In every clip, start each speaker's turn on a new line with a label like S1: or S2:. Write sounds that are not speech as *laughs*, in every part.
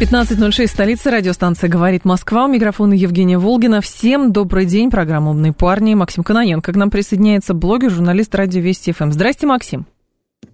S1: 15.06, столица, радиостанция «Говорит Москва». У микрофона Евгения Волгина. Всем добрый день. Программа «Умные парни». Максим Каноненко к нам присоединяется блогер, журналист радио Вести ФМ. Здрасте, Максим.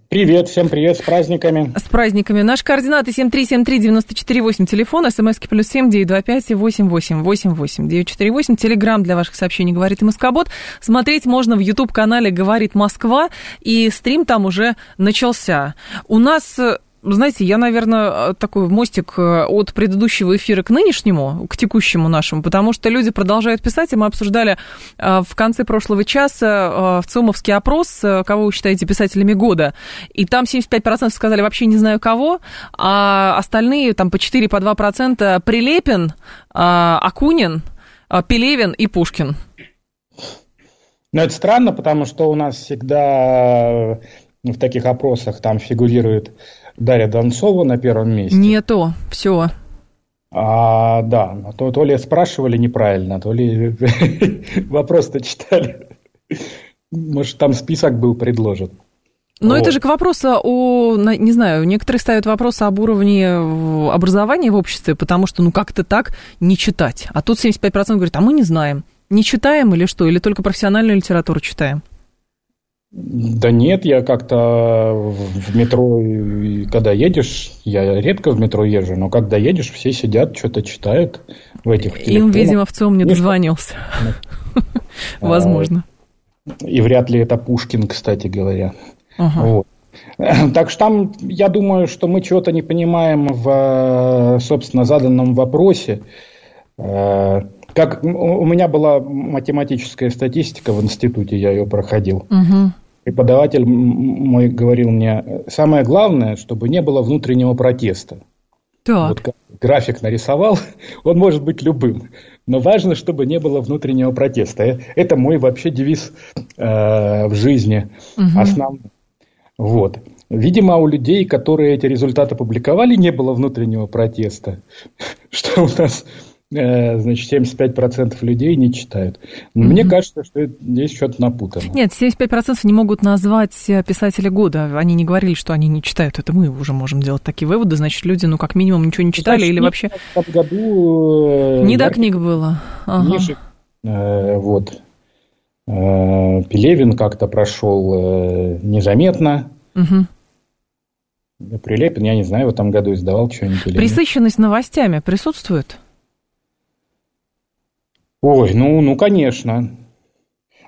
S2: Привет, всем привет, с праздниками.
S1: С праздниками. Наши координаты 7373948, телефон, смски плюс семь девять два пять восемь восемь восемь восемь девять четыре восемь. Телеграмм для ваших сообщений «Говорит Москобот». Смотреть можно в YouTube-канале «Говорит Москва», и стрим там уже начался. У нас знаете, я, наверное, такой мостик э, от предыдущего эфира к нынешнему, к текущему нашему, потому что люди продолжают писать, и мы обсуждали э, в конце прошлого часа э, в ЦИОМовский опрос, кого вы считаете писателями года, и там 75% сказали вообще не знаю кого, а остальные там по 4, по 2% Прилепин, Акунин, Пелевин и Пушкин.
S2: Но это странно, потому что у нас всегда в таких опросах там фигурирует Дарья Донцова на первом месте.
S1: Не то, все.
S2: А, да, то, то ли спрашивали неправильно, то ли *laughs* вопрос-то читали. Может, там список был предложен.
S1: Но вот. это же к вопросу о, не знаю, некоторые ставят вопрос об уровне образования в обществе, потому что, ну, как-то так не читать. А тут 75% говорят, а мы не знаем. Не читаем или что? Или только профессиональную литературу читаем?
S2: Да нет, я как-то в метро, когда едешь, я редко в метро езжу, но когда едешь, все сидят, что-то читают в этих
S1: телефонах. Им, видимо, в ЦИОМ не дозвонился. *laughs* Возможно.
S2: И вряд ли это Пушкин, кстати говоря. Вот. *clears throat* Так что там, я думаю, что мы чего-то не понимаем в, собственно, заданном вопросе. Э, как у меня была математическая статистика в институте, я ее проходил. Угу преподаватель мой говорил мне, самое главное, чтобы не было внутреннего протеста. Так. Вот график нарисовал, *laughs* он может быть любым, но важно, чтобы не было внутреннего протеста. Это мой вообще девиз э, в жизни угу. основной. Вот. Видимо, у людей, которые эти результаты публиковали, не было внутреннего протеста, *laughs* что у нас Э, значит, 75% людей не читают. Mm-hmm. Мне кажется, что здесь что-то напутано.
S1: Нет, 75% не могут назвать э, писателя года. Они не говорили, что они не читают. Это мы уже можем делать такие выводы. Значит, люди, ну, как минимум, ничего не читали Значит, или вообще...
S2: В году...
S1: Э, не до книг было.
S2: Ага. Ниже, э, вот. Э, Пелевин как-то прошел э, незаметно. Угу. Прилепин, я не знаю, в этом году издавал что-нибудь.
S1: Присыщенность новостями присутствует?
S2: Ой, ну, ну, конечно.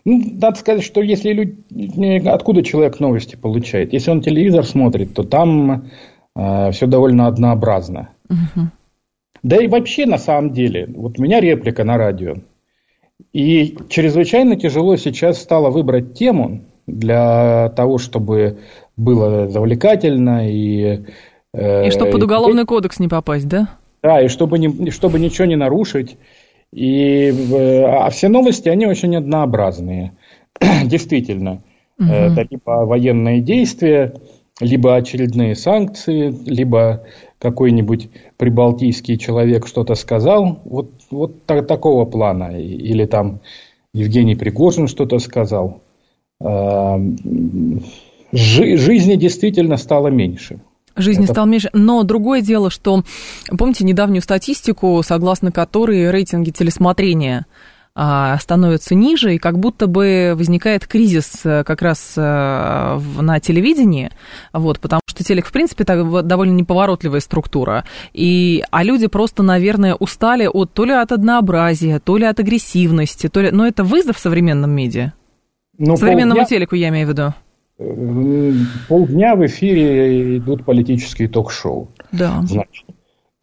S2: Ну, надо сказать, что если люди, откуда человек новости получает? Если он телевизор смотрит, то там э, все довольно однообразно. Угу. Да и вообще, на самом деле, вот у меня реплика на радио. И чрезвычайно тяжело сейчас стало выбрать тему для того, чтобы было завлекательно и...
S1: Э, и чтобы под уголовный и, кодекс не попасть, да?
S2: Да, и чтобы, не, чтобы ничего не нарушить. И, а все новости, они очень однообразные. *clears throat* Действительно. Угу. Это либо военные действия, либо очередные санкции, либо какой-нибудь прибалтийский человек что-то сказал. Вот, вот так, такого плана. Или там Евгений Пригожин что-то сказал. А, жизни действительно стало меньше.
S1: Жизни это... стал меньше. Но другое дело, что, помните недавнюю статистику, согласно которой рейтинги телесмотрения а, становятся ниже, и как будто бы возникает кризис э, как раз э, на телевидении, вот, потому что телек, в принципе, так, довольно неповоротливая структура, и, а люди просто, наверное, устали от, то ли от однообразия, то ли от агрессивности, то ли, но это вызов в современном медиа. Ну, Современному полдня... телеку я имею в виду.
S2: Полдня в эфире идут политические ток-шоу.
S1: Да.
S2: Значит,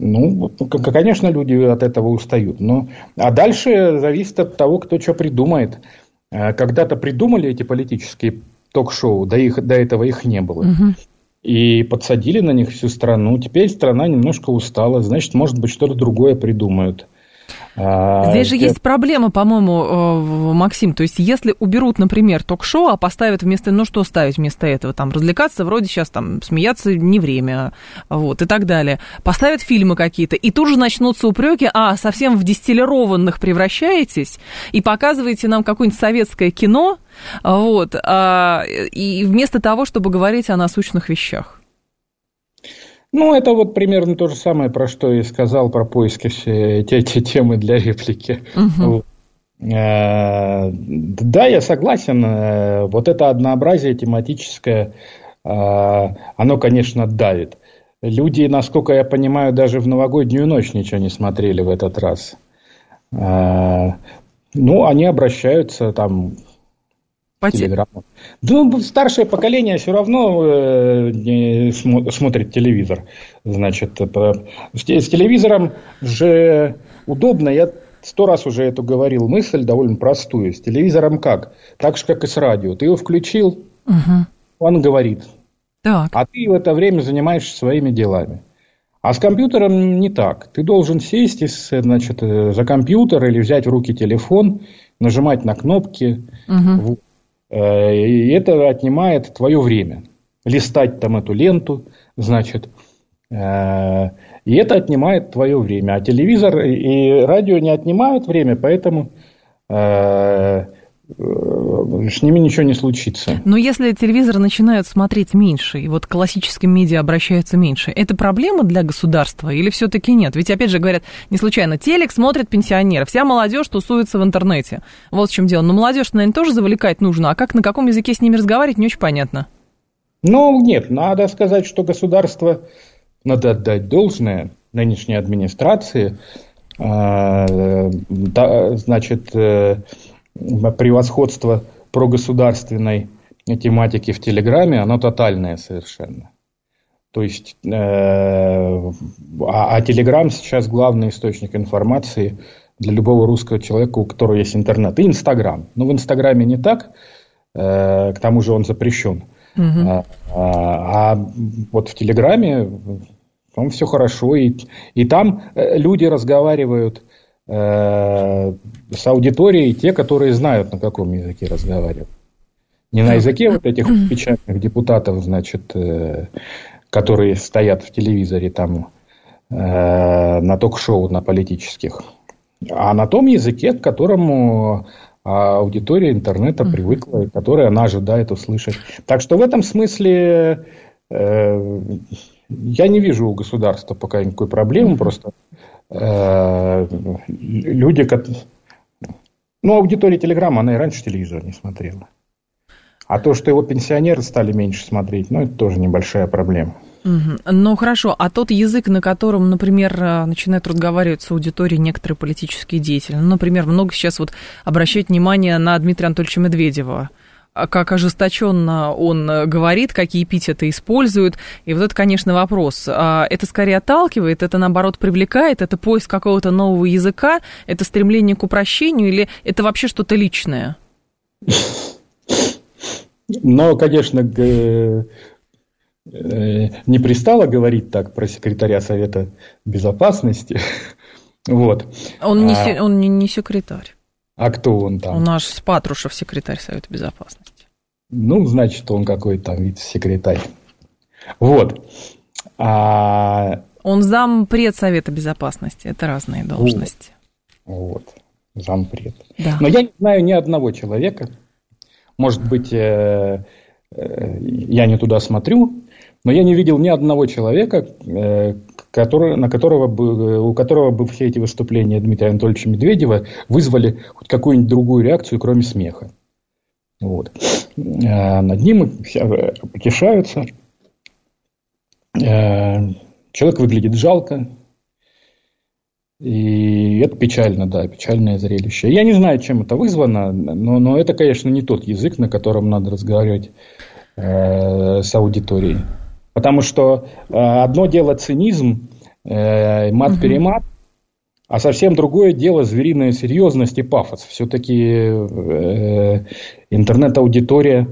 S2: ну, конечно, люди от этого устают. Но, а дальше зависит от того, кто что придумает. Э, когда-то придумали эти политические ток-шоу, до, их, до этого их не было. Угу. И подсадили на них всю страну. Теперь страна немножко устала. Значит, может быть, что-то другое придумают.
S1: А, Здесь же есть проблема, по-моему, Максим. То есть, если уберут, например, ток-шоу, а поставят вместо, ну что ставить вместо этого? Там развлекаться, вроде сейчас там смеяться не время, вот, и так далее. Поставят фильмы какие-то, и тут же начнутся упреки, а, совсем в дистиллированных превращаетесь, и показываете нам какое-нибудь советское кино, вот, а, и вместо того, чтобы говорить о насущных вещах.
S2: Ну, это вот примерно то же самое, про что и сказал про поиски все те, те темы для реплики. Угу. Да, я согласен. Э, вот это однообразие тематическое, э, оно, конечно, давит. Люди, насколько я понимаю, даже в новогоднюю ночь ничего не смотрели в этот раз. Ну, они обращаются там по телеграмму. Ну, старшее поколение все равно э, смотрит телевизор. Значит, с телевизором же удобно. Я сто раз уже эту говорил мысль довольно простую. С телевизором как? Так же, как и с радио. Ты его включил, угу. он говорит. Так. А ты в это время занимаешься своими делами. А с компьютером не так. Ты должен сесть значит, э, за компьютер или взять в руки телефон, нажимать на кнопки. Угу. Э, и это отнимает твое время. Листать там эту ленту, значит. Э, и это отнимает твое время. А телевизор и радио не отнимают время, поэтому э, с ними ничего не случится.
S1: Но если телевизор начинают смотреть меньше, и вот классическим медиа обращаются меньше, это проблема для государства или все-таки нет? Ведь, опять же, говорят, не случайно, телек смотрят пенсионеры, вся молодежь тусуется в интернете. Вот в чем дело. Но молодежь, наверное, тоже завлекать нужно, а как, на каком языке с ними разговаривать, не очень понятно.
S2: Ну, нет, надо сказать, что государство, надо отдать должное нынешней администрации, а, значит, э, превосходство прогосударственной тематики в Телеграме, оно тотальное совершенно. То есть, э, а, а Телеграм сейчас главный источник информации для любого русского человека, у которого есть интернет. И Инстаграм. Но в Инстаграме не так, э, к тому же он запрещен. Угу. А, а, а вот в Телеграме там все хорошо, и, и там э, люди разговаривают Э, с аудиторией те, которые знают, на каком языке разговаривать. Не на языке вот этих печатных депутатов, значит, э, которые стоят в телевизоре там э, на ток-шоу, на политических, а на том языке, к которому аудитория интернета привыкла, и который она ожидает услышать. Так что в этом смысле я не вижу у государства пока никакой проблемы, просто Э, люди, ну, аудитория Телеграма, она и раньше телевизор не смотрела. А то, что его пенсионеры стали меньше смотреть, ну, это тоже небольшая проблема.
S1: Угу. Ну хорошо, а тот язык, на котором, например, э, начинают разговаривать с аудиторией некоторые политические деятели, ну, например, много сейчас вот обращают внимание на Дмитрия Анатольевича Медведева, как ожесточенно он э, говорит, какие эпитеты использует. И вот это, конечно, вопрос. А это скорее отталкивает, это, наоборот, привлекает, это поиск какого-то нового языка, это стремление к упрощению или это вообще что-то личное?
S2: Ну, конечно, э, не пристало говорить так про секретаря Совета Безопасности. *laughs* Вот.
S1: Он не, а... он не, не секретарь.
S2: А кто он там?
S1: У нас Патрушев, секретарь Совета Безопасности.
S2: Ну, значит, он какой-то там вице-секретарь. Вот.
S1: А... Он зампред Совета Безопасности. Это разные должности.
S2: Вот. вот. Зампред. Да. Но я не знаю ни одного человека. Может быть, э, э, я не туда смотрю, но я не видел ни одного человека, э, который, на которого бы, у которого бы все эти выступления Дмитрия Анатольевича Медведева вызвали хоть какую-нибудь другую реакцию, кроме смеха. Вот. А над ним все потешаются. Человек выглядит жалко. И это печально, да, печальное зрелище. Я не знаю, чем это вызвано, но, но это, конечно, не тот язык, на котором надо разговаривать э, с аудиторией. Потому что э, одно дело цинизм, э, мат-перемат, а совсем другое дело звериная серьезность и пафос. Все-таки э, интернет-аудитория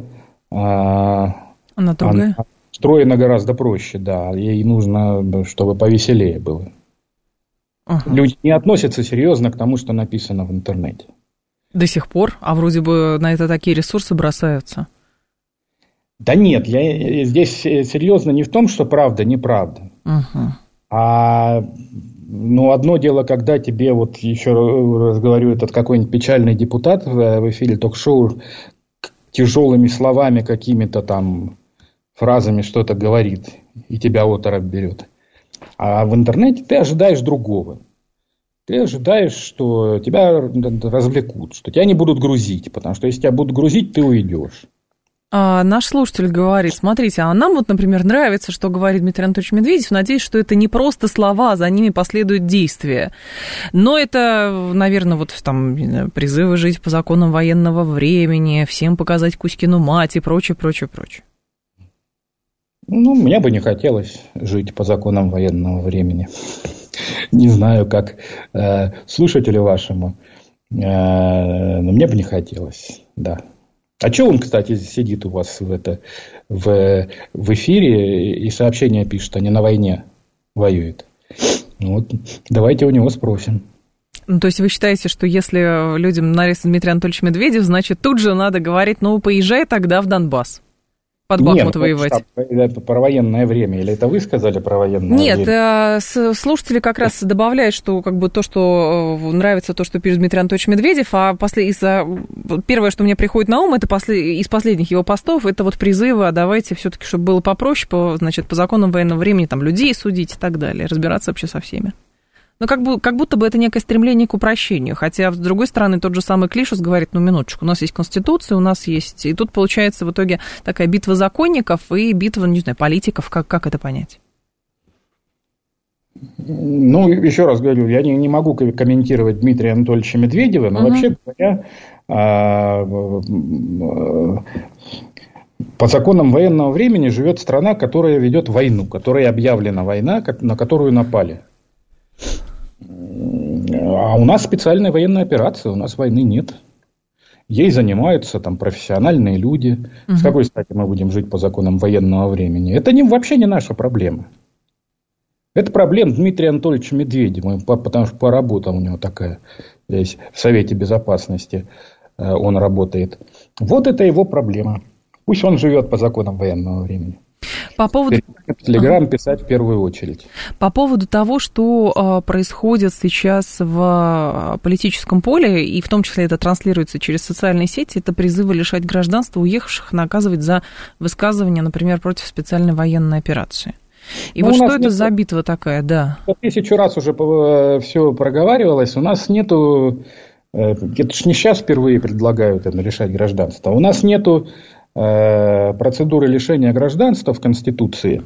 S2: э,
S1: она другая. Она
S2: гораздо проще, да. Ей нужно, чтобы повеселее было. Угу. Люди не относятся серьезно к тому, что написано в интернете.
S1: До сих пор? А вроде бы на это такие ресурсы бросаются.
S2: Да нет, я здесь серьезно не в том, что правда, неправда. Угу. А ну, одно дело, когда тебе, вот еще раз говорю, этот какой-нибудь печальный депутат в эфире ток-шоу тяжелыми словами какими-то там фразами что-то говорит, и тебя оторопь берет. А в интернете ты ожидаешь другого. Ты ожидаешь, что тебя развлекут, что тебя не будут грузить, потому что если тебя будут грузить, ты уйдешь.
S1: А наш слушатель говорит, смотрите, а нам вот, например, нравится, что говорит Дмитрий Анатольевич Медведев, надеюсь, что это не просто слова, за ними последуют действия. Но это, наверное, вот там призывы жить по законам военного времени, всем показать Кузькину мать и прочее, прочее, прочее.
S2: Ну, мне бы не хотелось жить по законам военного времени. Не знаю, как э, слушателю вашему, э, но мне бы не хотелось, да. А что он, кстати, сидит у вас в, это, в, в эфире и сообщения пишет, а не на войне воюет? Вот, давайте у него спросим.
S1: Ну, то есть вы считаете, что если людям нравится Дмитрий Анатольевич Медведев, значит, тут же надо говорить, ну, поезжай тогда в Донбасс? Под Бахмут Нет, воевать.
S2: Это про военное время, или это вы сказали про военное
S1: Нет, время? Нет, слушатели как раз добавляют, что как бы то, что э, нравится, то, что пишет Дмитрий Анатольевич Медведев, а после, из, первое, что мне приходит на ум, это после, из последних его постов, это вот призывы, а давайте все-таки, чтобы было попроще, по, значит, по законам военного времени, там, людей судить и так далее, разбираться вообще со всеми. Но как, бы, как будто бы это некое стремление к упрощению. Хотя, с другой стороны, тот же самый Клишус говорит, ну, минуточку, у нас есть Конституция, у нас есть... И тут получается в итоге такая битва законников и битва, не знаю, политиков. Как, как это понять?
S2: Ну, еще раз говорю, я не, не могу комментировать Дмитрия Анатольевича Медведева, но угу. вообще говоря, а, по законам военного времени живет страна, которая ведет войну, которая объявлена война, на которую напали. А у нас специальная военная операция, у нас войны нет. Ей занимаются там профессиональные люди. Угу. С какой стати мы будем жить по законам военного времени? Это не, вообще не наша проблема. Это проблема Дмитрия Анатольевича Медведева, потому что по работа у него такая здесь в Совете Безопасности э, он работает. Вот это его проблема. Пусть он живет по законам военного времени.
S1: По поводу...
S2: Телеграм писать в первую очередь.
S1: По поводу того, что а, происходит сейчас в а, политическом поле, и в том числе это транслируется через социальные сети, это призывы лишать гражданства уехавших, наказывать за высказывание, например, против специальной военной операции. И ну, вот что это нет... за битва такая, да?
S2: Тысячу раз уже э, все проговаривалось. У нас нету... Э, это ж не сейчас впервые предлагают это лишать гражданства. У нас нету Э, процедуры лишения гражданства в Конституции,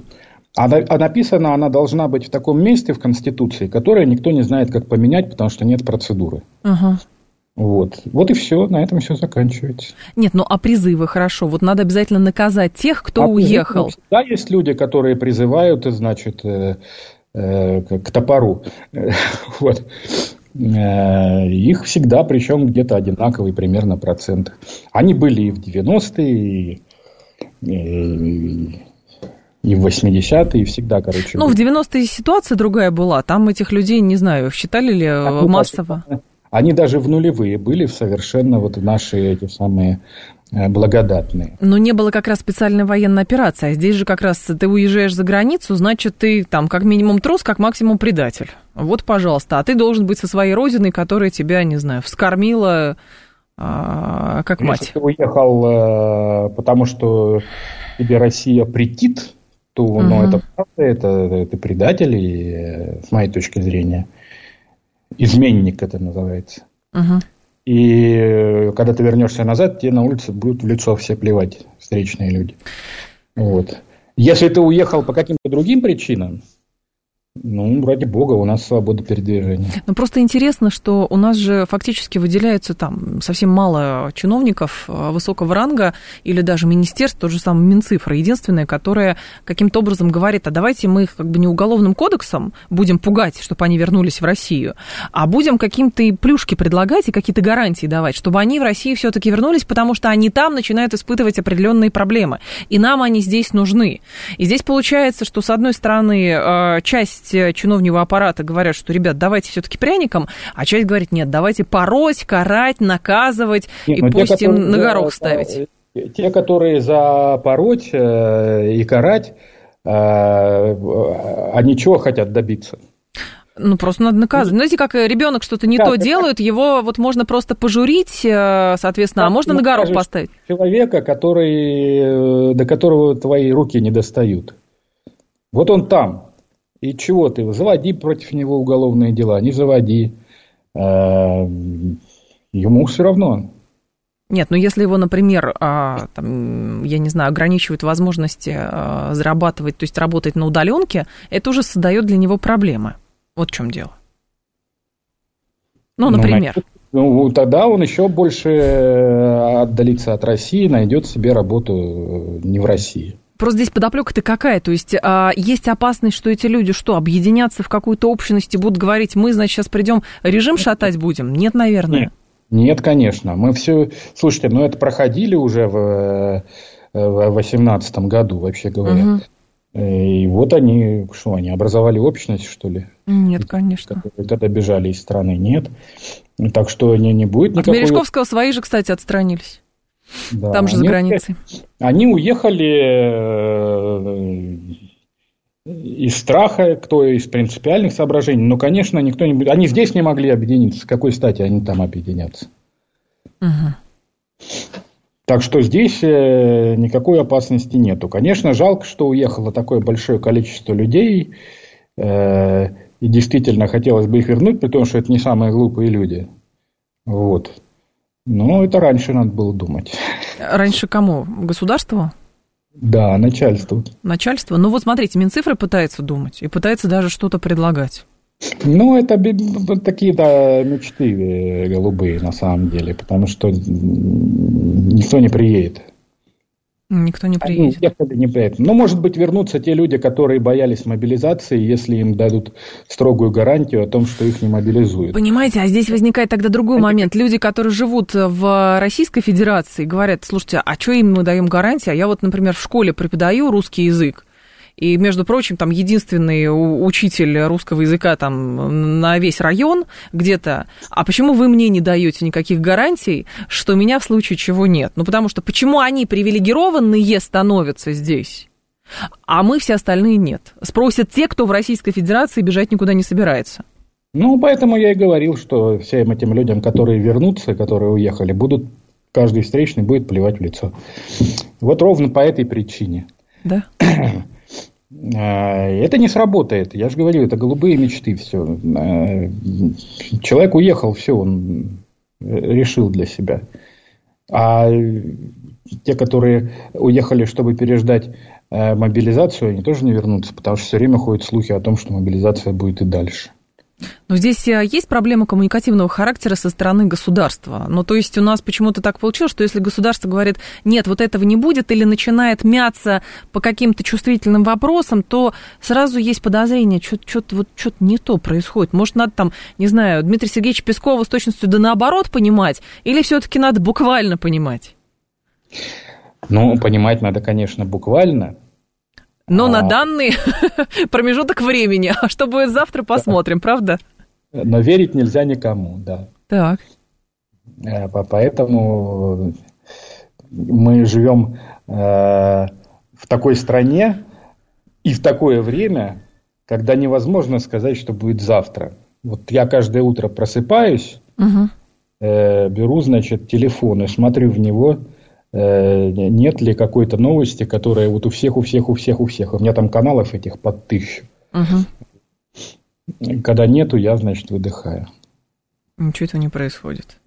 S2: а, а написана она должна быть в таком месте в Конституции, которое никто не знает, как поменять, потому что нет процедуры. Ага. Вот. Вот и все, на этом все заканчивается.
S1: Нет, ну а призывы хорошо. Вот надо обязательно наказать тех, кто а уехал.
S2: Да, есть люди, которые призывают, значит, э, э, к топору. *laughs* вот. Э, их всегда, причем где-то одинаковый примерно процент. Они были и в 90-е, и, и в 80-е, и всегда, короче.
S1: Ну, в 90-е ситуация другая была. Там этих людей, не знаю, считали ли а массово?
S2: Они даже в нулевые были совершенно вот наши эти самые Э, благодатные.
S1: Но не было как раз специальной военной операции, а здесь же как раз ты уезжаешь за границу, значит, ты там как минимум трус, как максимум предатель. Вот, пожалуйста, а ты должен быть со своей родиной, которая тебя, не знаю, вскормила а, как мать. Если
S2: ты уехал, э, потому что тебе Россия претит, то угу. ну, это правда, это, это предатель, и, э, с моей точки зрения, изменник это называется. Угу. И э, когда ты вернешься назад, тебе на улице будут в лицо все плевать, встречные люди. Вот. Если ты уехал по каким-то другим причинам, ну, ради бога, у нас свобода передвижения.
S1: Ну, просто интересно, что у нас же фактически выделяется там совсем мало чиновников а, высокого ранга или даже министерств, тот же самый Минцифра, единственное, которое каким-то образом говорит, а давайте мы их как бы не уголовным кодексом будем пугать, чтобы они вернулись в Россию, а будем каким-то плюшки предлагать и какие-то гарантии давать, чтобы они в Россию все-таки вернулись, потому что они там начинают испытывать определенные проблемы, и нам они здесь нужны. И здесь получается, что с одной стороны а, часть часть э, чиновнего аппарата говорят, что, ребят, давайте все-таки пряником, а часть говорит, нет, давайте пороть, карать, наказывать нет, и пусть те, им на горох за, ставить.
S2: Те, которые за пороть э, и карать, э, они чего хотят добиться?
S1: Ну, просто надо наказывать. Ну, знаете, как ребенок что-то не да, то делает, его вот можно просто пожурить, соответственно, а можно на горох поставить.
S2: Человека, который, до которого твои руки не достают. Вот он там. И чего ты? Заводи против него уголовные дела, не заводи. Э, ему все равно.
S1: Нет, ну если его, например, а, там, я не знаю, ограничивают возможности а, зарабатывать, то есть работать на удаленке, это уже создает для него проблемы. Вот в чем дело. Ну, ну например.
S2: Ну, тогда он еще больше э, отдалится от России, найдет себе работу э, не в России.
S1: Просто здесь подоплека-то какая? То есть а, есть опасность, что эти люди что, объединятся в какую-то общность и будут говорить, мы, значит, сейчас придем режим шатать будем? Нет, наверное.
S2: Нет, Нет конечно. Мы все... Слушайте, ну это проходили уже в 2018 году, вообще говоря. Угу. И вот они, что, они образовали общность, что ли?
S1: Нет, конечно.
S2: Когда бежали из страны, нет. Так что не, не будет
S1: никакой... От Мережковского свои же, кстати, отстранились. Да, Там же за границей.
S2: Они уехали э, из страха, кто из принципиальных соображений. Но, конечно, никто не будет... Они здесь не могли объединиться. С какой стати они там объединятся? Угу. Так что здесь э, никакой опасности нету. Конечно, жалко, что уехало такое большое количество людей. Э, и действительно хотелось бы их вернуть, при том, что это не самые глупые люди. Вот. Но это раньше надо было думать.
S1: Раньше кому? Государству?
S2: Да, начальству.
S1: Начальство? Ну вот смотрите, Минцифры пытается думать и пытается даже что-то предлагать.
S2: Ну, это такие, да, мечты э, голубые на самом деле, потому что никто не приедет.
S1: Никто не приедет.
S2: Они не приедет. Ну, может быть, вернутся те люди, которые боялись мобилизации, если им дадут строгую гарантию о том, что их не мобилизуют.
S1: Понимаете, а здесь возникает тогда другой момент. Люди, которые живут в Российской Федерации, говорят, слушайте, а что им мы даем гарантии? А я вот, например, в школе преподаю русский язык. И, между прочим, там единственный учитель русского языка там на весь район где-то. А почему вы мне не даете никаких гарантий, что меня в случае чего нет? Ну, потому что почему они привилегированные становятся здесь? А мы все остальные нет. Спросят те, кто в Российской Федерации бежать никуда не собирается.
S2: Ну, поэтому я и говорил, что всем этим людям, которые вернутся, которые уехали, будут каждый встречный будет плевать в лицо. Вот ровно по этой причине.
S1: Да. *clears throat*
S2: А, это не сработает. Я же говорю, это голубые мечты. Все. А, человек уехал, все, он решил для себя. А те, которые уехали, чтобы переждать э, мобилизацию, они тоже не вернутся, потому что все время ходят слухи о том, что мобилизация будет и дальше.
S1: Но здесь э, есть проблема коммуникативного характера со стороны государства. Ну, то есть у нас почему-то так получилось, что если государство говорит, нет, вот этого не будет, или начинает мяться по каким-то чувствительным вопросам, то сразу есть подозрение, что-то вот, что не то происходит. Может, надо там, не знаю, Дмитрия Сергеевича Пескова с точностью да наоборот понимать, или все-таки надо буквально понимать?
S2: Ну, понимать надо, конечно, буквально,
S1: но а... на данный *laughs* промежуток времени. А что будет завтра, посмотрим, правда?
S2: Но верить нельзя никому, да.
S1: Так.
S2: Э, поэтому мы живем э, в такой стране и в такое время, когда невозможно сказать, что будет завтра. Вот я каждое утро просыпаюсь, угу. беру, значит, телефон и смотрю в него, нет ли какой-то новости, которая вот у всех, у всех, у всех, у всех. У меня там каналов этих под тысячу. Угу. Когда нету, я, значит, выдыхаю.
S1: Ничего этого не происходит.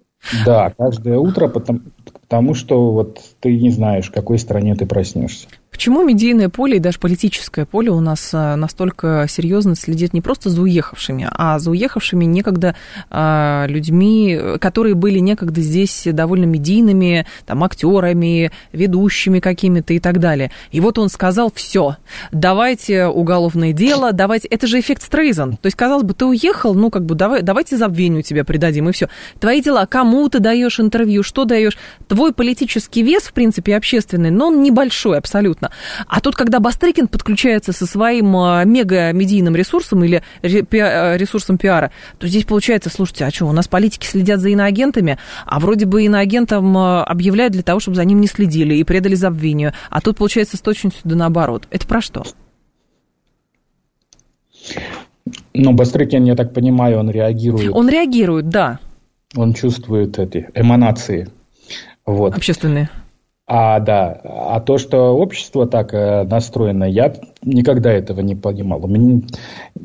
S2: Да, каждое утро, потому, потому что вот ты не знаешь, в какой стране ты проснешься.
S1: Почему медийное поле и даже политическое поле у нас а, настолько серьезно следит не просто за уехавшими, а за уехавшими некогда а, людьми, которые были некогда здесь довольно медийными, там, актерами, ведущими какими-то и так далее. И вот он сказал, все, давайте уголовное дело, давайте... Это же эффект Стрейзен. То есть, казалось бы, ты уехал, ну, как бы, давай, давайте забвению тебя придадим, и все. Твои дела, кому ты даешь интервью, что даешь. Твой политический вес, в принципе, общественный, но он небольшой абсолютно. А тут, когда Бастрыкин подключается со своим а, мега-медийным ресурсом или а, ресурсом пиара, то здесь получается, слушайте, а что, у нас политики следят за иноагентами, а вроде бы иноагентам а, объявляют для того, чтобы за ним не следили и предали забвению. А тут, получается, с точностью да наоборот. Это про что?
S2: Ну, Бастрыкин, я так понимаю, он реагирует.
S1: Он реагирует, да.
S2: Он чувствует эти эманации. Вот.
S1: Общественные.
S2: А, да, а то, что общество так э, настроено, я никогда этого не понимал. Меня,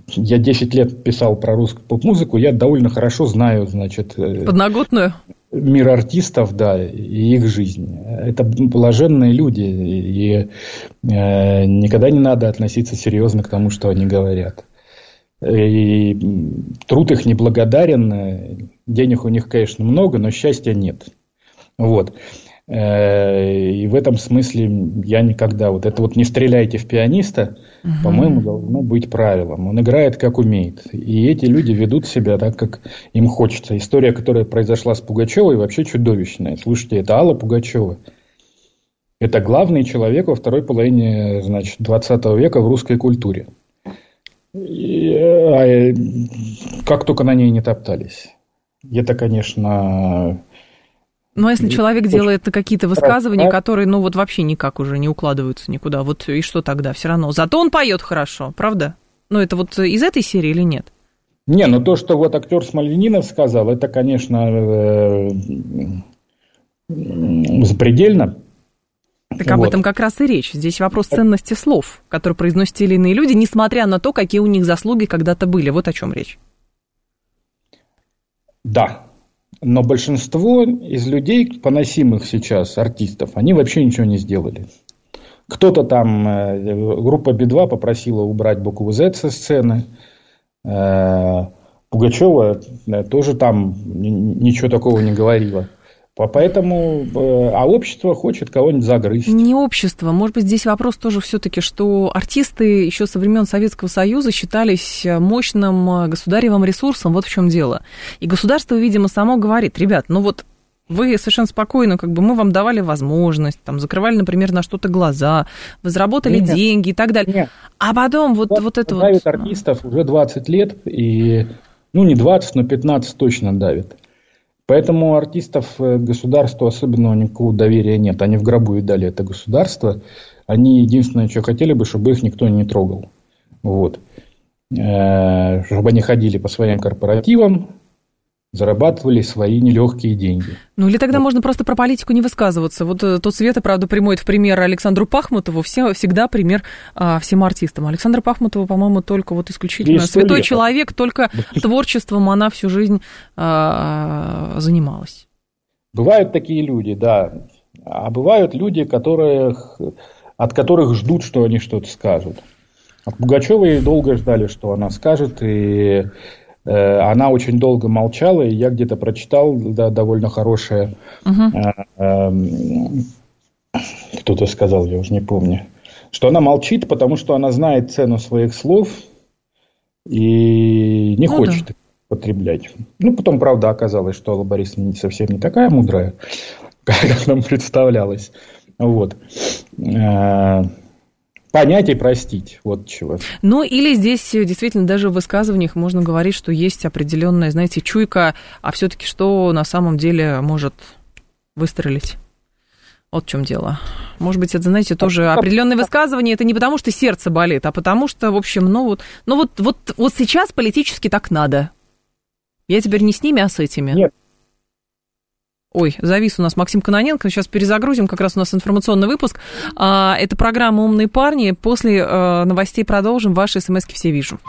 S2: я 10 лет писал про русскую поп-музыку, я довольно хорошо знаю, значит...
S1: Э, Подноготную?
S2: Мир артистов, да, и их жизнь. Это блаженные люди, и э, никогда не надо относиться серьезно к тому, что они говорят. И труд их неблагодарен, денег у них, конечно, много, но счастья нет. Вот. Э, и в этом смысле я никогда... Вот это вот не стреляйте в пианиста, угу. по-моему, должно быть правилом. Он играет как умеет. И эти люди ведут себя так, как им хочется. История, которая произошла с Пугачевой, вообще чудовищная. Слушайте, это Алла Пугачева. Это главный человек во второй половине значит, 20 века в русской культуре. И, а, как только на ней не топтались. Это, конечно,
S1: ну, а если человек делает какие-то высказывания, которые, ну, вот вообще никак уже не укладываются никуда, вот и что тогда все равно? Зато он поет хорошо, правда? Ну, это вот из этой серии или нет?
S2: Не, ну то, что вот актер Смольянинов сказал, это, конечно, э, запредельно.
S1: Так об вот. этом как раз и речь. Здесь вопрос ценности слов, которые произносят те или иные люди, несмотря на то, какие у них заслуги когда-то были. Вот о чем речь.
S2: Да, но большинство из людей, поносимых сейчас, артистов, они вообще ничего не сделали. Кто-то там, э, группа Би-2 попросила убрать букву Z со сцены. Э, Пугачева э, тоже там ничего такого не говорила. Поэтому, э, а общество хочет кого-нибудь загрызть.
S1: Не общество. Может быть, здесь вопрос тоже все-таки, что артисты еще со времен Советского Союза считались мощным э, государевым ресурсом. Вот в чем дело. И государство, видимо, само говорит, ребят, ну вот вы совершенно спокойно, как бы мы вам давали возможность, там, закрывали, например, на что-то глаза, вы заработали нет, деньги и так далее. Нет. А потом вот, вот, вот это
S2: вот... артистов уже 20 лет, и, ну, не 20, но 15 точно давит. Поэтому артистов э, государству особенного никакого доверия нет. Они в гробу и дали это государство. Они единственное, что хотели бы, чтобы их никто не трогал. Вот. Э, чтобы они ходили по своим корпоративам, зарабатывали свои нелегкие деньги.
S1: Ну или тогда вот. можно просто про политику не высказываться. Вот э, тот Света, правда, примоет в пример Александру Пахмутову, все, всегда пример а, всем артистам. Александра Пахмутова, по-моему, только вот исключительно святой лет. человек, только творчеством она всю жизнь а, занималась.
S2: Бывают такие люди, да. А бывают люди, которых, от которых ждут, что они что-то скажут. От Пугачевой долго ждали, что она скажет, и она очень долго молчала, и я где-то прочитал да, довольно хорошее. Uh-huh. Кто-то сказал, я уже не помню. Что она молчит, потому что она знает цену своих слов и не ну, хочет да. потреблять. Ну, потом, правда, оказалось, что Алла Борисовна совсем не такая мудрая, *laughs* как нам представлялось. Вот. Понять и простить. Вот чего.
S1: Ну, или здесь э, действительно даже в высказываниях можно говорить, что есть определенная, знаете, чуйка, а все-таки что на самом деле может выстрелить. Вот в чем дело. Может быть, это, знаете, тоже определенное высказывание. Это не потому, что сердце болит, а потому что, в общем, ну вот, ну вот, вот, вот сейчас политически так надо. Я теперь не с ними, а с этими. Нет, Ой, завис у нас Максим Каноненко. Сейчас перезагрузим, как раз у нас информационный выпуск. А, это программа «Умные парни». После а, новостей продолжим. Ваши смс все вижу.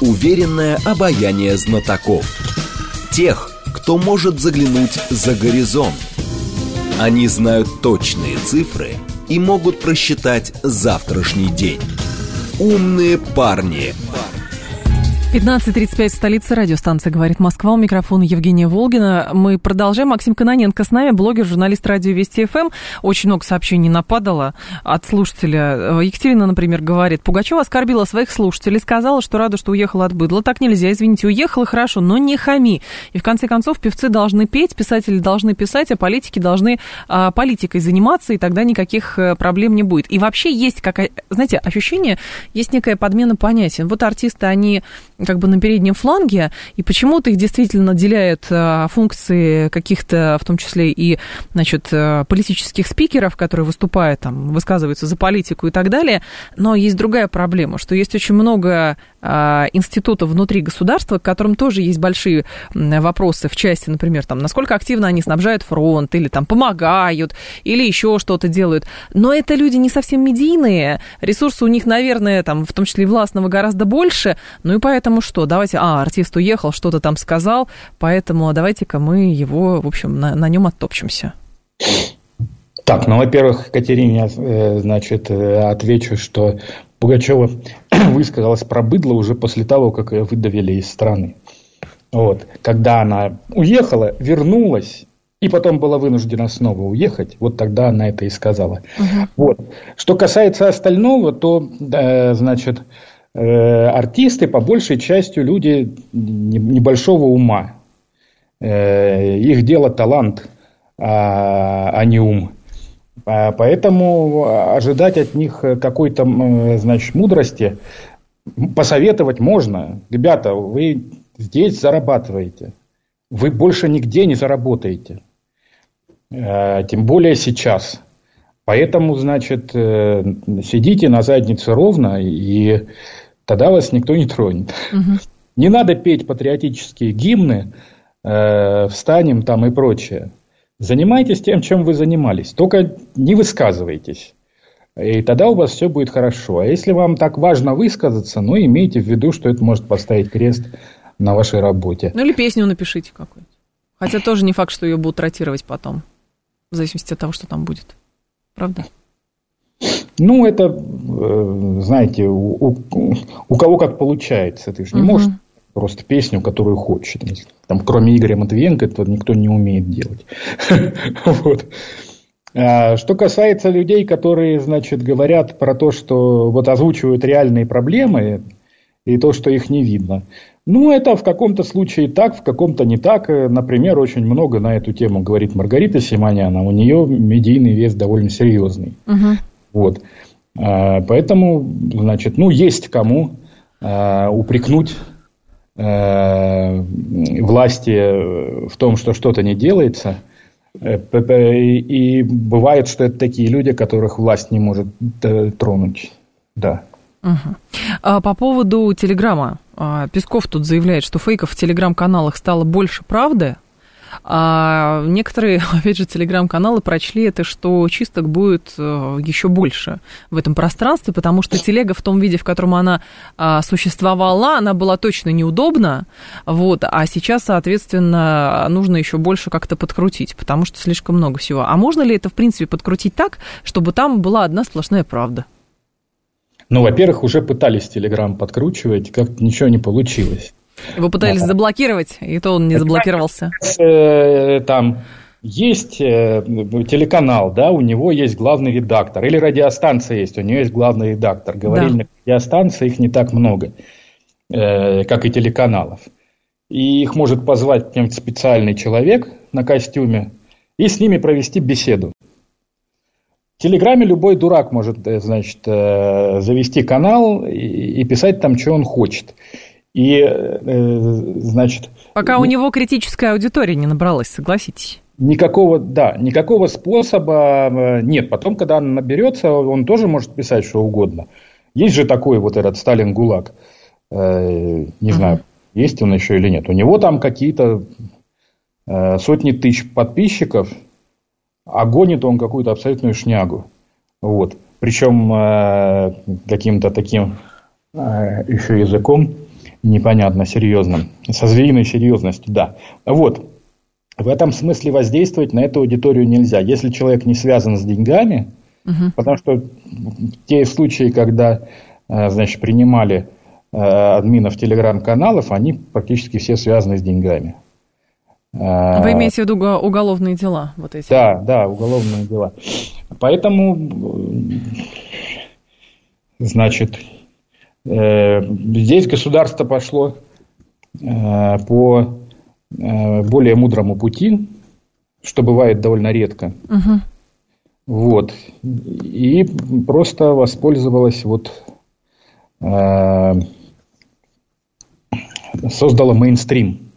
S3: Уверенное обаяние знатоков. Тех, кто может заглянуть за горизонт. Они знают точные цифры и могут просчитать завтрашний день. «Умные парни».
S1: 15.35 в столице радиостанция «Говорит Москва». У микрофона Евгения Волгина. Мы продолжаем. Максим Каноненко с нами, блогер, журналист радио Вести ФМ. Очень много сообщений нападало от слушателя. Екатерина, например, говорит, Пугачева оскорбила своих слушателей, сказала, что рада, что уехала от быдла. Так нельзя, извините, уехала хорошо, но не хами. И в конце концов, певцы должны петь, писатели должны писать, а политики должны а, политикой заниматься, и тогда никаких э, проблем не будет. И вообще есть, как, знаете, ощущение, есть некая подмена понятия. Вот артисты, они как бы на переднем фланге, и почему-то их действительно наделяют а, функции каких-то, в том числе и, значит, а, политических спикеров, которые выступают там, высказываются за политику и так далее. Но есть другая проблема, что есть очень много институтов внутри государства, к которым тоже есть большие вопросы в части, например, там, насколько активно они снабжают фронт, или там помогают, или еще что-то делают. Но это люди не совсем медийные, ресурсы у них, наверное, там, в том числе и властного гораздо больше, ну и поэтому поэтому что? Давайте, а, артист уехал, что-то там сказал, поэтому давайте-ка мы его, в общем, на, на нем оттопчемся.
S2: Так, ну, во-первых, Катерине, э, значит, э, отвечу, что Пугачева *clears throat* высказалась про быдло уже после того, как ее выдавили из страны. Вот. Когда она уехала, вернулась, и потом была вынуждена снова уехать, вот тогда она это и сказала. Угу. Вот. Что касается остального, то, да, значит, Э, артисты по большей частью люди небольшого ума. Э, их дело талант, а, а не ум. А, поэтому ожидать от них какой-то, значит, мудрости посоветовать можно. Ребята, вы здесь зарабатываете. Вы больше нигде не заработаете. Э, тем более сейчас. Поэтому, значит, сидите на заднице ровно и тогда вас никто не тронет. Угу. Не надо петь патриотические гимны, э, встанем там и прочее. Занимайтесь тем, чем вы занимались, только не высказывайтесь. И тогда у вас все будет хорошо. А если вам так важно высказаться, ну, имейте в виду, что это может поставить крест на вашей работе.
S1: Ну, или песню напишите какую-нибудь. Хотя тоже не факт, что ее будут ротировать потом. В зависимости от того, что там будет. Правда?
S2: Ну, это, э, знаете, у, у, у кого как получается. Ты же не угу. можешь просто песню, которую хочешь. Там, кроме Игоря Матвиенко, это никто не умеет делать. *laughs* вот. а, что касается людей, которые, значит, говорят про то, что вот озвучивают реальные проблемы и то, что их не видно. Ну, это в каком-то случае так, в каком-то не так. Например, очень много на эту тему говорит Маргарита Симоняна. У нее медийный вес довольно серьезный. Угу. Вот. А, поэтому, значит, ну, есть кому а, упрекнуть власти в том, что что-то не делается. Э, и бывает, что это такие люди, которых власть не может э, тронуть. Да.
S1: Угу. По поводу Телеграма. Песков тут заявляет, что фейков в Телеграм-каналах стало больше правды. А некоторые, *laughs* опять же, телеграм-каналы прочли это, что чисток будет э, еще больше в этом пространстве, потому что телега в том виде, в котором она а, существовала, она была точно неудобна, вот, а сейчас, соответственно, нужно еще больше как-то подкрутить, потому что слишком много всего. А можно ли это, в принципе, подкрутить так, чтобы там была одна сплошная правда?
S2: Ну, во-первых, уже пытались Телеграм подкручивать, как ничего не получилось.
S1: Его пытались да. заблокировать, и то он не заблокировался.
S2: Э, там есть э, телеканал, да, у него есть главный редактор, или радиостанция есть, у него есть главный редактор. Говорили, да. радиостанции их не так много, э, как и телеканалов. И их может позвать какой-нибудь специальный человек на костюме и с ними провести беседу. В Телеграме любой дурак может, значит, завести канал и писать там, что он хочет. И, э, значит...
S1: Пока у него критическая аудитория не набралась, согласитесь.
S2: Никакого, да, никакого способа э, нет. Потом, когда он наберется, он тоже может писать что угодно. Есть же такой вот этот Сталин ГУЛАГ. Э, не uh-huh. знаю, есть он еще или нет. У него там какие-то сотни тысяч подписчиков, а гонит он какую-то абсолютную шнягу. Вот. Причем каким-то таким еще языком, непонятно серьезным. Со звериной серьезностью, да. Вот. В этом смысле воздействовать на эту аудиторию нельзя. Если человек не связан с деньгами, угу. потому что те случаи, когда э, значит, принимали админов телеграм-каналов, они практически все связаны с деньгами.
S1: Вы имеете в виду уголовные дела? Вот эти?
S2: Да, да, уголовные дела. Поэтому, значит, здесь государство пошло по более мудрому пути, что бывает довольно редко. Угу. Вот. И просто воспользовалась вот э, создала мейнстрим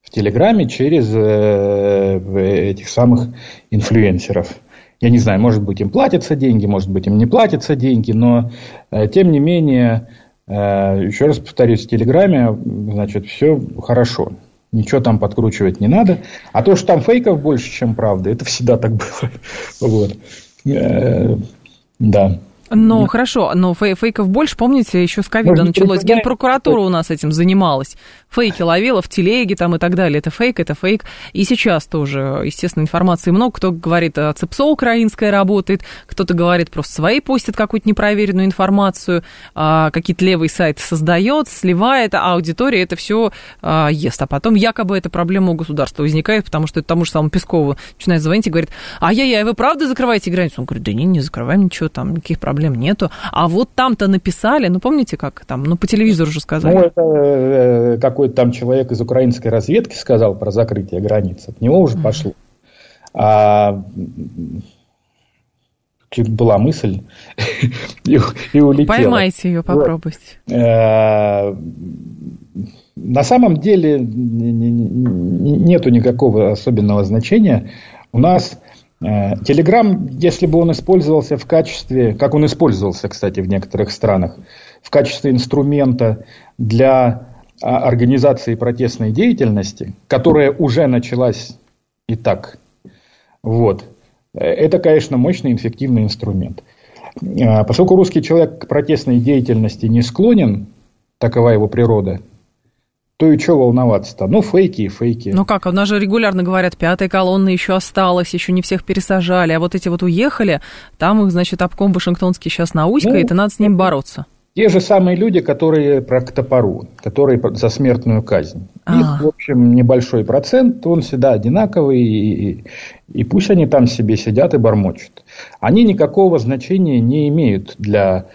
S2: в Телеграме через э, этих самых инфлюенсеров. Я не знаю, может быть, им платятся деньги, может быть, им не платятся деньги, но э, тем не менее, э, еще раз повторюсь, в Телеграме, значит, все хорошо. Ничего там подкручивать не надо. А то, что там фейков больше, чем правда, это всегда так *laughs* было. Вот. Э, да.
S1: Ну, хорошо, но фейков больше, помните, еще с ковида началось. Генпрокуратура у нас этим занималась. Фейки ловила в телеге там и так далее. Это фейк, это фейк. И сейчас тоже, естественно, информации много. Кто говорит, а, ЦЕПСО украинская работает, кто-то говорит, просто свои постят какую-то непроверенную информацию, а, какие-то левые сайты создает, сливает, а аудитория это все а, ест. А потом якобы эта проблема у государства возникает, потому что это тому же самому Пескову начинает звонить и говорит, ай-яй-яй, вы правда закрываете границу? Он говорит, да не, не закрываем ничего, там никаких проблем проблем нету. А вот там-то написали, ну помните как там, ну по телевизору уже сказали. Ну это
S2: э, какой-то там человек из украинской разведки сказал про закрытие границ, от него уже mm-hmm. пошло. А была мысль *laughs* и, и улетела.
S1: Поймайте ее, попробуйте.
S2: Э, на самом деле нету никакого особенного значения. У нас Телеграм, если бы он использовался в качестве, как он использовался, кстати, в некоторых странах, в качестве инструмента для а, организации протестной деятельности, которая уже началась и так, вот, это, конечно, мощный эффективный инструмент. А, поскольку русский человек к протестной деятельности не склонен, такова его природа, то и что волноваться-то? Ну, фейки и фейки.
S1: Ну как, у нас же регулярно говорят, пятая колонна еще осталась, еще не всех пересажали, а вот эти вот уехали, там их, значит, обком Вашингтонский сейчас науськает, ну, и надо с ним бороться.
S2: Те же самые люди, которые про к топору, которые за смертную казнь. А-а-а. Их, в общем, небольшой процент, он всегда одинаковый, и, и пусть они там себе сидят и бормочут. Они никакого значения не имеют для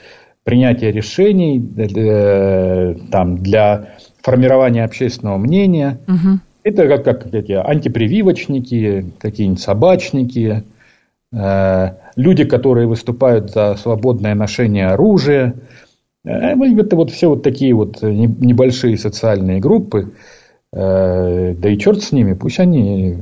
S2: принятия решений, для, там, для формирования общественного мнения. Угу. Это как, как эти антипрививочники, какие-нибудь собачники, э, люди, которые выступают за свободное ношение оружия. Э, это вот все вот такие вот небольшие социальные группы. Э, да и черт с ними, пусть они...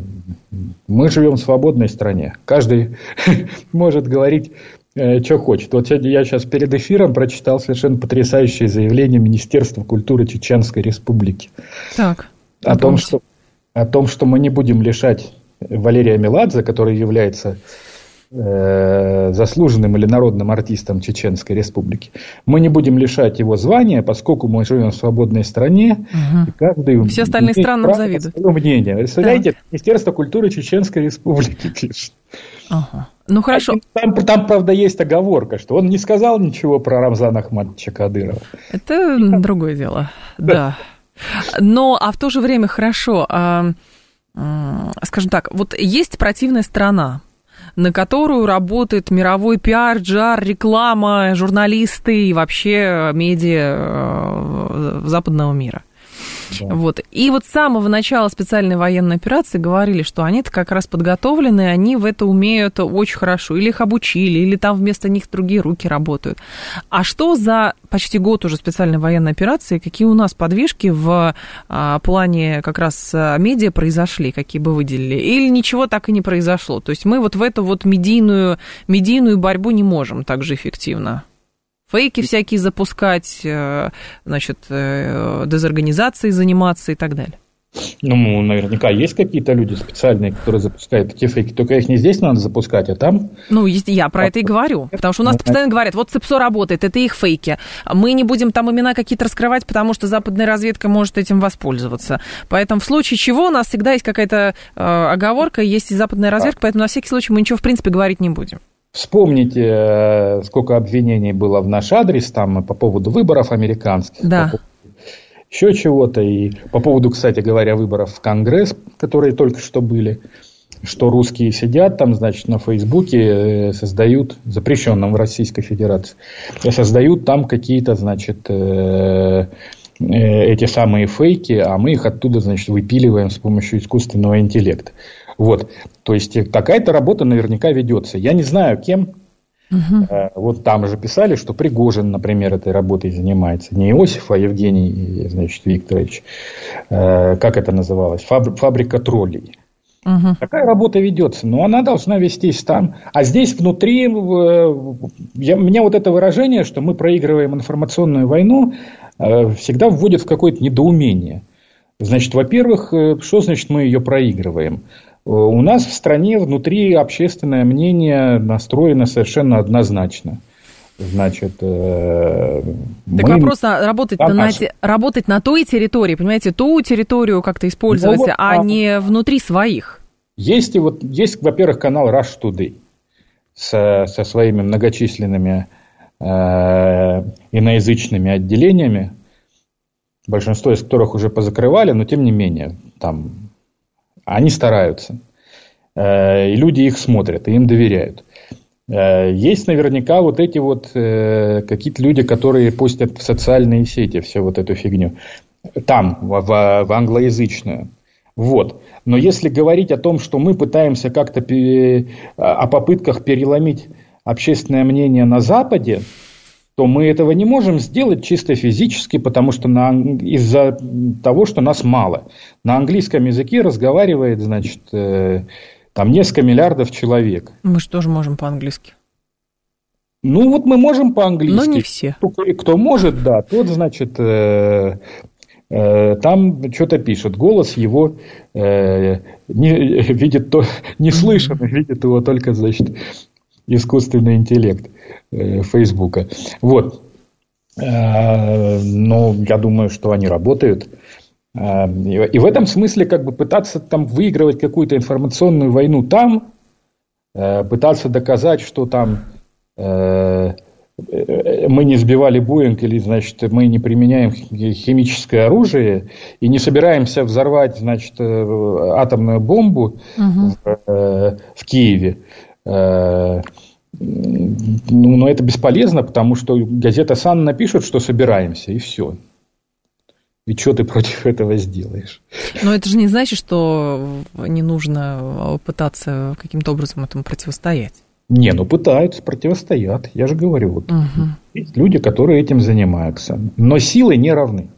S2: Мы живем в свободной стране. Каждый *laughs* может говорить что хочет. Вот сегодня я сейчас перед эфиром прочитал совершенно потрясающее заявление Министерства культуры Чеченской Республики.
S1: Так.
S2: О том, что, о том, что мы не будем лишать Валерия Меладзе, который является э, заслуженным или народным артистом Чеченской Республики, мы не будем лишать его звания, поскольку мы живем в свободной стране.
S1: Угу. И каждый Все остальные страны нам завидуют.
S2: мнение. Представляете, да. Министерство культуры Чеченской Республики *laughs* пишет.
S1: Ага. Ну хорошо.
S2: Там, там, правда, есть оговорка, что он не сказал ничего про Рамзана Ахмадовича Кадырова.
S1: Это другое дело, да. Но, а в то же время хорошо, а, скажем так, вот есть противная сторона, на которую работает мировой пиар, джар, реклама, журналисты и вообще медиа э, западного мира – Вот. И вот с самого начала специальной военной операции говорили, что они-то как раз подготовлены, они в это умеют очень хорошо. Или их обучили, или там вместо них другие руки работают. А что за почти год уже специальной военной операции, какие у нас подвижки в а, плане как раз а, медиа произошли, какие бы выделили? Или ничего так и не произошло? То есть мы вот в эту вот медийную, медийную борьбу не можем так же эффективно? Фейки всякие запускать, э, значит, э, дезорганизацией заниматься и так далее.
S2: Ну, наверняка есть какие-то люди специальные, которые запускают такие фейки. Только их не здесь надо запускать, а там.
S1: Ну, я про это и говорю. Потому что у нас ну, постоянно говорят, вот ЦИПСО работает, это их фейки. Мы не будем там имена какие-то раскрывать, потому что западная разведка может этим воспользоваться. Поэтому в случае чего у нас всегда есть какая-то э, оговорка, есть и западная разведка, поэтому на всякий случай мы ничего, в принципе, говорить не будем.
S2: Вспомните, э, сколько обвинений было в наш адрес там по поводу выборов американских.
S1: Да. По
S2: еще чего-то. И по поводу, кстати говоря, выборов в Конгресс, которые только что были, что русские сидят там, значит, на Фейсбуке, э, создают, запрещенном в Российской Федерации, создают там какие-то, значит, э, э, эти самые фейки, а мы их оттуда, значит, выпиливаем с помощью искусственного интеллекта. Вот. То есть, какая-то работа наверняка ведется. Я не знаю, кем, Угу. Вот там же писали, что Пригожин, например, этой работой занимается. Не Иосиф, а Евгений значит, Викторович. Э, как это называлось? Фабрика троллей. Угу. Такая работа ведется, но она должна вестись там. А здесь внутри, я, меня вот это выражение, что мы проигрываем информационную войну, э, всегда вводит в какое-то недоумение. Значит, во-первых, что значит мы ее проигрываем? У нас в стране внутри общественное мнение настроено совершенно однозначно. Значит, э,
S1: так мы... вопрос а, работать, на, на, работать на той территории, понимаете, ту территорию как-то использовать, ну, вот, а, а не внутри своих.
S2: Есть, и вот, есть во-первых, канал Rush Today со, со своими многочисленными э, иноязычными отделениями, большинство из которых уже позакрывали, но тем не менее, там они стараются. Э, и люди их смотрят, и им доверяют. Э, есть наверняка вот эти вот э, какие-то люди, которые постят в социальные сети всю вот эту фигню. Там, в, в англоязычную. Вот. Но если говорить о том, что мы пытаемся как-то о попытках переломить общественное мнение на Западе, то мы этого не можем сделать чисто физически, потому что на, из-за того, что нас мало. На английском языке разговаривает, значит, э, там несколько миллиардов человек.
S1: Мы же тоже можем по-английски.
S2: Ну, вот мы можем по-английски.
S1: Но не все.
S2: Кто, кто может, да, тот, значит, э, э, там что-то пишет. Голос его э, не, *laughs* видит то, *laughs* не слышен, видит его только, значит, искусственный интеллект э, Фейсбука. Вот. Э, но я думаю, что они работают. Э, и в этом смысле как бы пытаться там выигрывать какую-то информационную войну там, пытаться доказать, что там мы не сбивали Боинг или, значит, мы не применяем химическое оружие и не собираемся взорвать, значит, атомную бомбу угу. в, в Киеве. Э, ну, но это бесполезно, потому что газета «Сан» напишет, что собираемся, и все. И что ты против этого сделаешь?
S1: Но это же не значит, что не нужно пытаться каким-то образом этому противостоять.
S2: Не, ну пытаются, противостоят. Я же говорю, вот угу. есть люди, которые этим занимаются. Но силы не равны.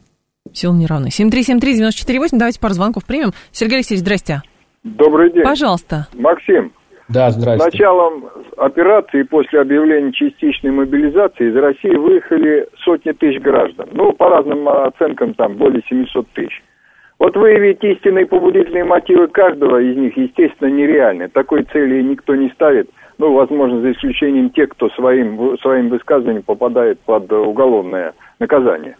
S1: Силы не равны. 7373948, давайте пару звонков примем. Сергей Алексеевич, здрасте.
S4: Добрый день.
S1: Пожалуйста.
S4: Максим,
S2: да, здравствуйте.
S4: С началом операции после объявления частичной мобилизации из России выехали сотни тысяч граждан. Ну, по разным оценкам, там, более 700 тысяч. Вот выявить истинные побудительные мотивы каждого из них, естественно, нереально. Такой цели никто не ставит. Ну, возможно, за исключением тех, кто своим, своим высказыванием попадает под уголовное наказание.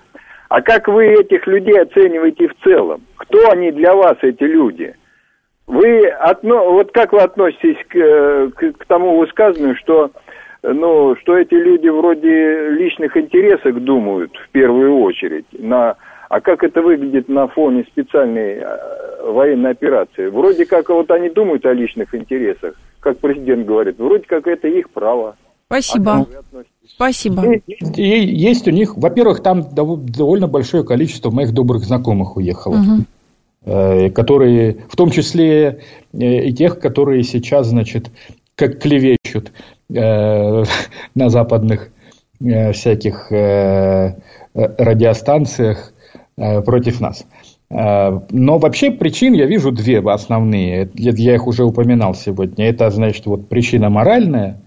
S4: А как вы этих людей оцениваете в целом? Кто они для вас, эти люди? Вы отно... вот как вы относитесь к, к, к тому высказанию, что ну, что эти люди вроде личных интересов думают в первую очередь, на, а как это выглядит на фоне специальной э, военной операции? Вроде как вот они думают о личных интересах, как президент говорит, вроде как это их право.
S1: Спасибо. А Спасибо.
S2: Есть, есть у них, во-первых, там довольно большое количество моих добрых знакомых уехало. Угу. Э, которые, в том числе э, и тех, которые сейчас, значит, как клевещут э, *laughs* на западных всяких радиостанциях против нас. Но вообще причин я вижу две основные. Я их уже упоминал сегодня. Это, значит, вот причина моральная,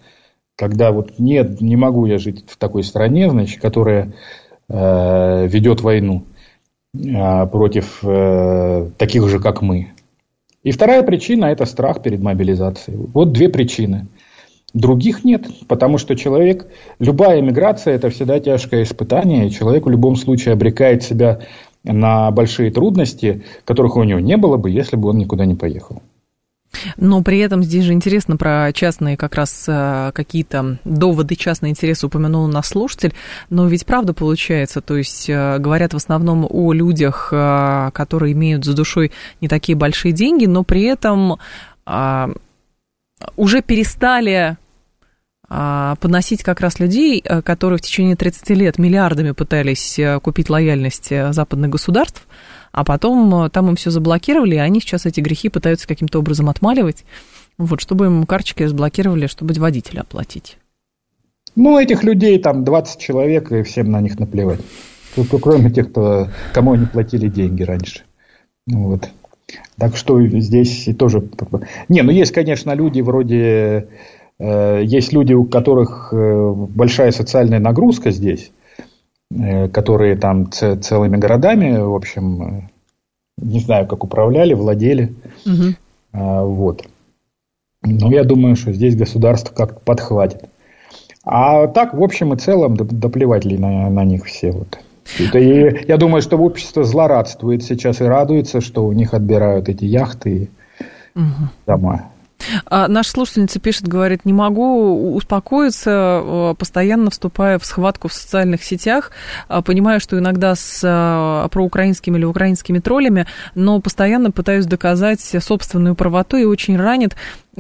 S2: когда вот нет, не могу я жить в такой стране, значит, которая ведет войну. А, против э, таких же, как мы. И вторая причина – это страх перед мобилизацией. Вот две причины. Других нет, потому что человек, любая миграция – это всегда тяжкое испытание, и человек в любом случае обрекает себя на большие трудности, которых у него не было бы, если бы он никуда не поехал.
S1: Но при этом здесь же интересно про частные как раз э, какие-то доводы, частные интересы упомянул наш слушатель. Но ведь правда получается, то есть э, говорят в основном о людях, э, которые имеют за душой не такие большие деньги, но при этом а, уже перестали а, поносить как раз людей, которые в течение 30 лет миллиардами пытались купить лояльность западных государств, а потом э, там им все заблокировали, и они сейчас эти грехи пытаются каким-то образом отмаливать, вот, чтобы им карточки разблокировали, чтобы водителя оплатить.
S2: Ну, этих людей там 20 человек, и всем на них наплевать. Только кроме тех, кто, кому они платили деньги раньше. Вот. Так что здесь тоже... Не, ну есть, конечно, люди вроде... Э, есть люди, у которых э, большая социальная нагрузка здесь. Э, которые там целыми городами, в общем, э, не знаю, как управляли, владели. Угу. Вот. Но я думаю, что здесь государство как-то подхватит. А так, в общем и целом, доплевать ли на, на них все. Вот. И я думаю, что общество злорадствует сейчас и радуется, что у них отбирают эти яхты и угу. дома.
S1: А наша слушательница пишет, говорит, не могу успокоиться, э, постоянно вступая в схватку в социальных сетях, а, понимаю, что иногда с а, проукраинскими или украинскими троллями, но постоянно пытаюсь доказать собственную правоту и очень ранит,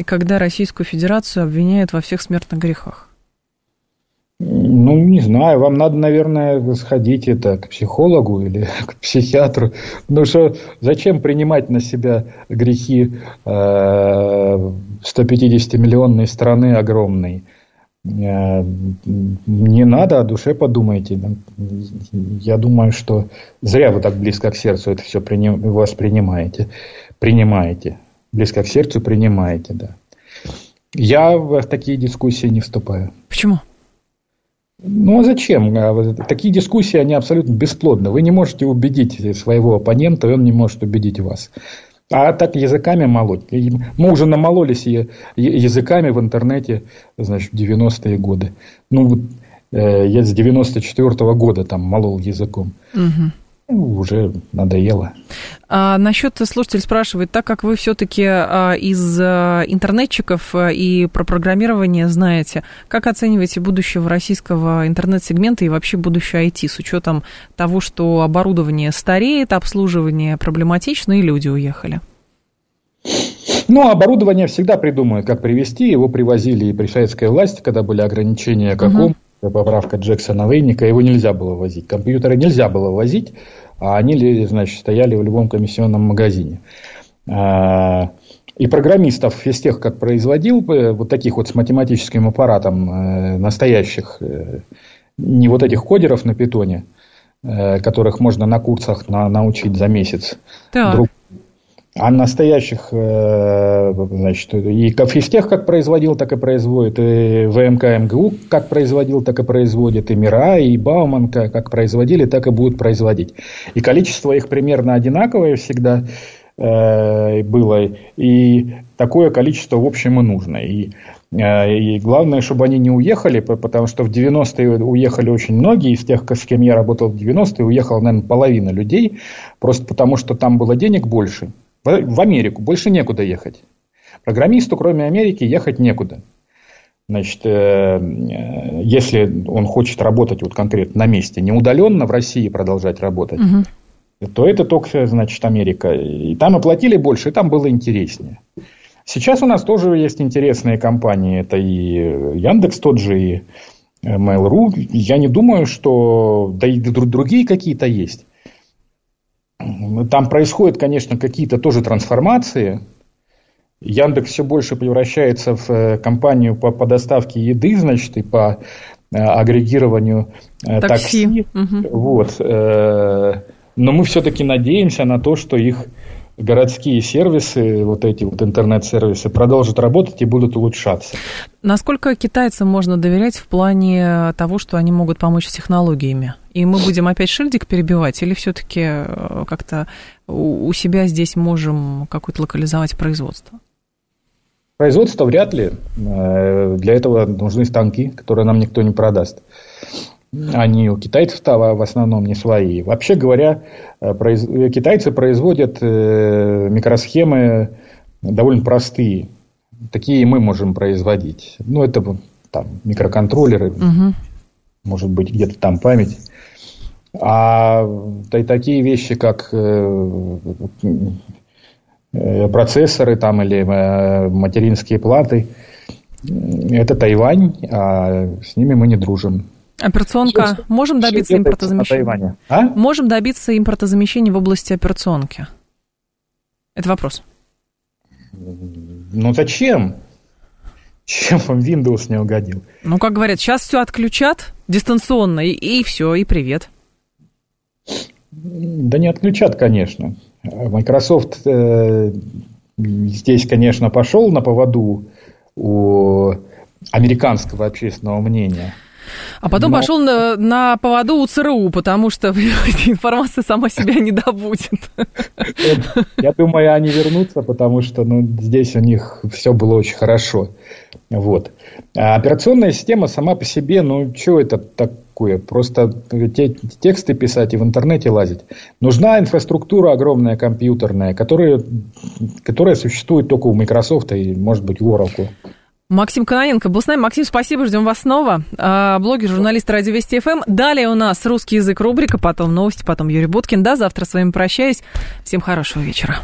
S1: когда Российскую Федерацию обвиняют во всех смертных грехах.
S2: Ну, не знаю, вам надо, наверное, сходить это к психологу или *laughs* к психиатру. Ну что, зачем принимать на себя грехи э, 150-миллионной страны огромной? Э, не надо, о душе подумайте. Я думаю, что зря вы так близко к сердцу это все воспринимаете. Принимаете. Близко к сердцу принимаете, да. Я в такие дискуссии не вступаю.
S1: Почему?
S2: Ну а зачем? А такие дискуссии, они абсолютно бесплодны. Вы не можете убедить своего оппонента, и он не может убедить вас. А так языками молоть. Мы уже намололись языками в интернете, значит, в 90-е годы. Ну, э, я с 94 -го года там молол языком. Угу. Ну, уже надоело.
S1: А, насчет слушатель спрашивает, так как вы все-таки а, из а, интернетчиков а, и про программирование знаете, как оцениваете будущего российского интернет-сегмента и вообще будущее IT с учетом того, что оборудование стареет, обслуживание проблематично и люди уехали?
S2: Ну, оборудование всегда придумают, как привезти. Его привозили и при советской власти, когда были ограничения каком. Угу. Поправка Джексона Вейника, его нельзя было возить. Компьютеры нельзя было возить а они, значит, стояли в любом комиссионном магазине. А, и программистов из тех, как производил, вот таких вот с математическим аппаратом э, настоящих, э, не вот этих кодеров на питоне, э, которых можно на курсах на, научить за месяц. Так. Друг, а настоящих, э, значит, и Кафистех как производил, так и производит, и ВМК МГУ как производил, так и производит, и Мира, и Бауман как производили, так и будут производить. И количество их примерно одинаковое всегда э, было, и такое количество в общем и нужно. И, э, и главное, чтобы они не уехали, потому что в 90-е уехали очень многие, из тех, с кем я работал в 90-е, уехала, наверное, половина людей, просто потому что там было денег больше – в Америку больше некуда ехать. Программисту, кроме Америки, ехать некуда. Значит, э, если он хочет работать вот конкретно на месте, не удаленно в России продолжать работать, угу. то это только, значит, Америка. И там оплатили больше, и там было интереснее. Сейчас у нас тоже есть интересные компании. Это и Яндекс тот же, и Mail.ru. Я не думаю, что... Да и другие какие-то есть. Там происходят, конечно, какие-то тоже трансформации. Яндекс все больше превращается в э, компанию по, по доставке еды, значит, и по э, агрегированию э, такси. такси. Угу. Вот. Но мы все-таки надеемся на то, что их городские сервисы, вот эти вот интернет-сервисы продолжат работать и будут улучшаться.
S1: Насколько китайцам можно доверять в плане того, что они могут помочь с технологиями? И мы будем опять шильдик перебивать или все-таки э, как-то у себя здесь можем какое-то локализовать производство?
S2: Производство вряд ли. Э, для этого нужны станки, которые нам никто не продаст. Они у китайцев-то в основном не свои. Вообще говоря, э, китайцы производят микросхемы довольно простые. Такие мы можем производить. Ну, это там микроконтроллеры, угу. может быть, где-то там память. А да, такие вещи, как э, э, процессоры там, или э, материнские платы, это Тайвань, а с ними мы не дружим.
S1: Операционка. Все, Можем добиться импортозамещения? А? Можем добиться импортозамещения в области операционки? Это вопрос.
S2: Ну зачем? Чем вам Windows не угодил?
S1: Ну, как говорят, сейчас все отключат дистанционно, и, и все, и привет.
S2: Да не отключат, конечно. Microsoft э, здесь, конечно, пошел на поводу у американского общественного мнения.
S1: А потом Но... пошел на, на поводу у ЦРУ, потому что *laughs* информация сама себя не добудет.
S2: Я думаю, они вернутся, потому что ну, здесь у них все было очень хорошо. Вот. А операционная система сама по себе, ну, что это такое? Просто те, тексты писать и в интернете лазить. Нужна инфраструктура огромная компьютерная, которая, которая существует только у Microsoft и, может быть, у Oracle.
S1: Максим Каноненко был с нами. Максим, спасибо, ждем вас снова. А, блогер, журналист Радио Вести ФМ. Далее у нас русский язык рубрика, потом новости, потом Юрий Буткин. До завтра с вами прощаюсь. Всем хорошего вечера.